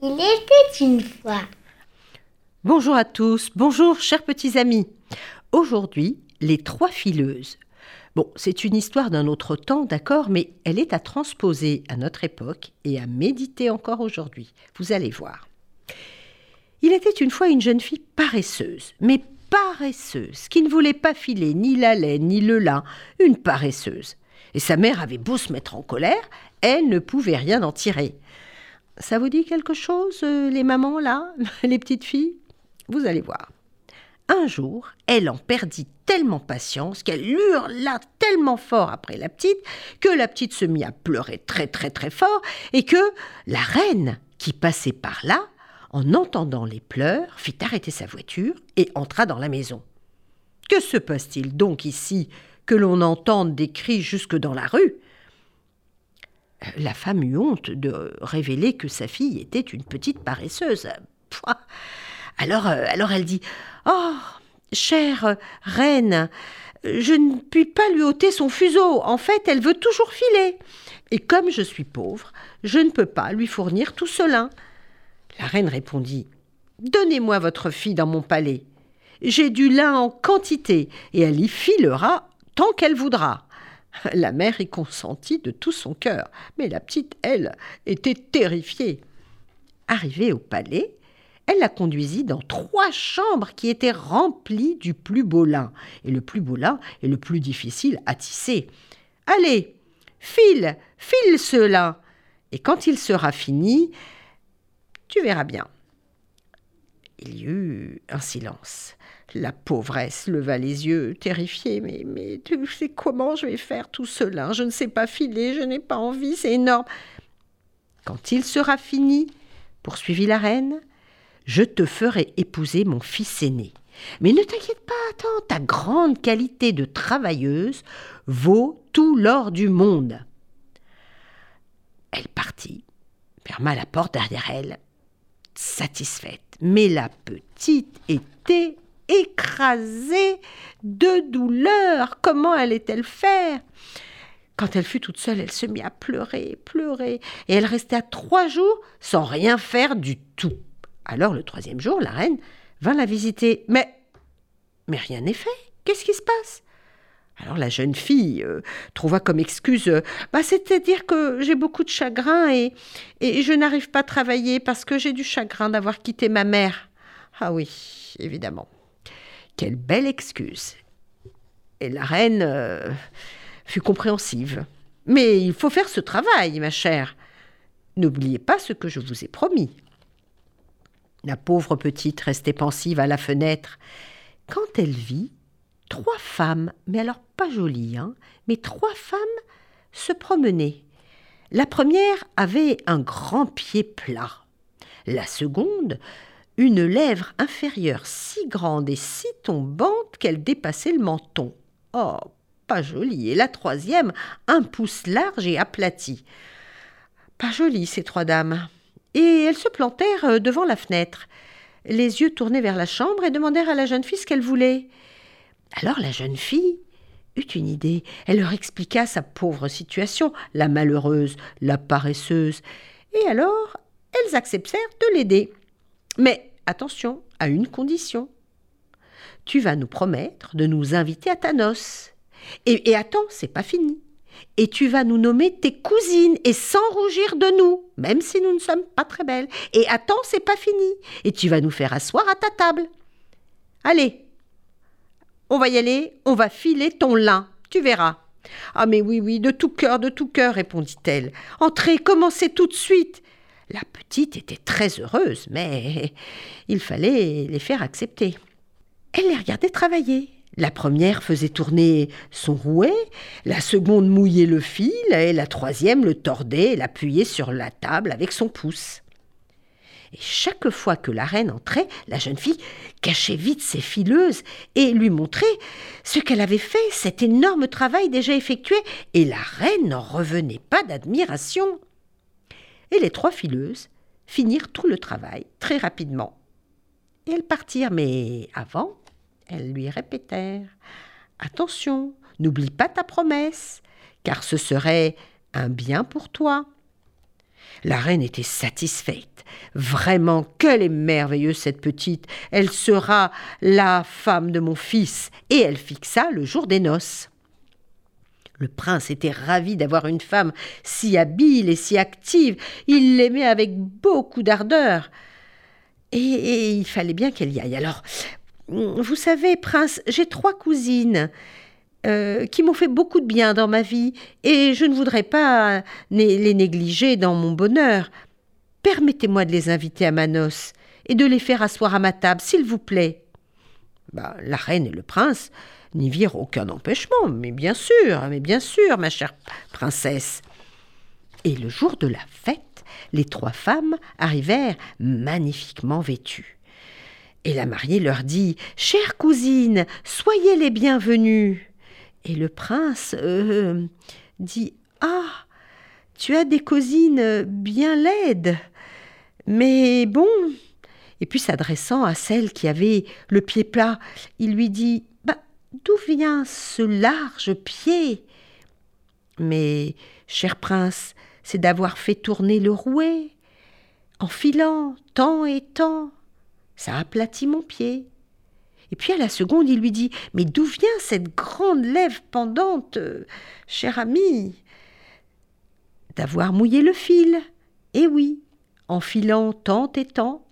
Il était une fois. Bonjour à tous, bonjour chers petits amis. Aujourd'hui, les trois fileuses. Bon, c'est une histoire d'un autre temps, d'accord, mais elle est à transposer à notre époque et à méditer encore aujourd'hui. Vous allez voir. Il était une fois une jeune fille paresseuse, mais paresseuse, qui ne voulait pas filer ni la laine ni le lin, une paresseuse. Et sa mère avait beau se mettre en colère, elle ne pouvait rien en tirer. Ça vous dit quelque chose, euh, les mamans là, les petites filles? Vous allez voir. Un jour, elle en perdit tellement patience qu'elle hurla tellement fort après la petite que la petite se mit à pleurer très très très fort et que la reine qui passait par là, en entendant les pleurs, fit arrêter sa voiture et entra dans la maison. Que se passe-t-il donc ici? Que l'on entende des cris jusque dans la rue? La femme eut honte de révéler que sa fille était une petite paresseuse. Alors, euh, alors elle dit Oh, chère reine, je ne puis pas lui ôter son fuseau. En fait, elle veut toujours filer. Et comme je suis pauvre, je ne peux pas lui fournir tout cela. La reine répondit Donnez-moi votre fille dans mon palais. J'ai du lin en quantité, et elle y filera tant qu'elle voudra. La mère y consentit de tout son cœur, mais la petite, elle, était terrifiée. Arrivée au palais, elle la conduisit dans trois chambres qui étaient remplies du plus beau lin, et le plus beau lin est le plus difficile à tisser. Allez, file, file cela, et quand il sera fini, tu verras bien. Il y eut un silence. La pauvresse leva les yeux, terrifiée. Mais, tu sais comment je vais faire tout cela Je ne sais pas filer, je n'ai pas envie, c'est énorme. Quand il sera fini, poursuivit la reine, je te ferai épouser mon fils aîné. Mais ne t'inquiète pas, attends, ta grande qualité de travailleuse vaut tout l'or du monde. Elle partit, ferma la porte derrière elle, satisfaite. Mais la petite était écrasée de douleur. Comment allait-elle faire? Quand elle fut toute seule, elle se mit à pleurer, pleurer, et elle resta trois jours sans rien faire du tout. Alors le troisième jour, la reine vint la visiter. Mais, mais rien n'est fait. Qu'est-ce qui se passe? Alors la jeune fille euh, trouva comme excuse euh, bah, C'est-à-dire que j'ai beaucoup de chagrin et, et je n'arrive pas à travailler parce que j'ai du chagrin d'avoir quitté ma mère. Ah oui, évidemment. Quelle belle excuse. Et la reine euh, fut compréhensive. Mais il faut faire ce travail, ma chère. N'oubliez pas ce que je vous ai promis. La pauvre petite restait pensive à la fenêtre quand elle vit trois femmes, mais alors pas jolies, hein, mais trois femmes se promener. La première avait un grand pied plat. La seconde une lèvre inférieure si grande et si tombante qu'elle dépassait le menton. Oh, pas jolie. Et la troisième, un pouce large et aplati. Pas jolie, ces trois dames. Et elles se plantèrent euh, devant la fenêtre, les yeux tournés vers la chambre, et demandèrent à la jeune fille ce qu'elle voulait. Alors la jeune fille eut une idée. Elle leur expliqua sa pauvre situation, la malheureuse, la paresseuse. Et alors, elles acceptèrent de l'aider. Mais attention, à une condition. Tu vas nous promettre de nous inviter à ta noce. Et, et attends, c'est pas fini. Et tu vas nous nommer tes cousines et sans rougir de nous, même si nous ne sommes pas très belles. Et attends, c'est pas fini. Et tu vas nous faire asseoir à ta table. Allez, on va y aller, on va filer ton lin, tu verras. Ah mais oui, oui, de tout cœur, de tout cœur, répondit-elle. Entrez, commencez tout de suite. La petite était très heureuse, mais il fallait les faire accepter. Elle les regardait travailler. La première faisait tourner son rouet, la seconde mouillait le fil, et la troisième le tordait et l'appuyait sur la table avec son pouce. Et chaque fois que la reine entrait, la jeune fille cachait vite ses fileuses et lui montrait ce qu'elle avait fait, cet énorme travail déjà effectué, et la reine n'en revenait pas d'admiration et les trois fileuses finirent tout le travail très rapidement. Et elles partirent, mais avant, elles lui répétèrent Attention, n'oublie pas ta promesse, car ce serait un bien pour toi. La reine était satisfaite. Vraiment, qu'elle est merveilleuse cette petite. Elle sera la femme de mon fils. Et elle fixa le jour des noces. Le prince était ravi d'avoir une femme si habile et si active. Il l'aimait avec beaucoup d'ardeur. Et, il fallait bien qu'elle y aille. Alors, vous savez, prince, j'ai trois cousines. Euh, qui m'ont fait beaucoup de bien dans ma vie, et je ne voudrais pas les négliger dans mon bonheur. Permettez-moi de les inviter à ma noce, et de les faire asseoir à ma table, s'il vous plaît. Bah, la reine et le prince n'y virent aucun empêchement, mais bien sûr, mais bien sûr, ma chère princesse. Et le jour de la fête, les trois femmes arrivèrent magnifiquement vêtues. Et la mariée leur dit Chère cousine, soyez les bienvenues. Et le prince euh, dit Ah, tu as des cousines bien laides. Mais bon. Et puis s'adressant à celle qui avait le pied plat, il lui dit Bah, d'où vient ce large pied? Mais, cher prince, c'est d'avoir fait tourner le rouet, en filant tant et tant. Ça aplatit mon pied. Et puis à la seconde, il lui dit Mais d'où vient cette grande lèvre pendante, cher ami? D'avoir mouillé le fil. Eh oui, en filant tant et tant,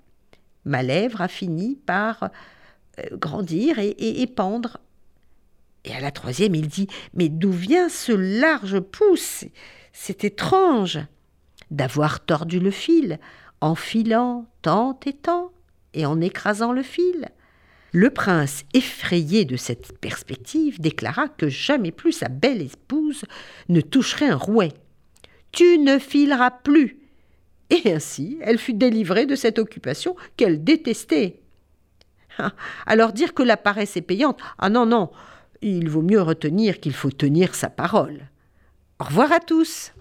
ma lèvre a fini par euh, grandir et, et, pendre. Et à la troisième, il dit Mais d'où vient ce large pouce? C'est étrange d'avoir tordu le fil en filant tant et tant et en écrasant le fil. Le prince, effrayé de cette perspective, déclara que jamais plus sa belle épouse ne toucherait un rouet. Tu ne fileras plus. Et ainsi, elle fut délivrée de cette occupation qu'elle détestait. Ah, alors dire que la paresse est payante, ah non, non, il vaut mieux retenir qu'il faut tenir sa parole. Au revoir à tous.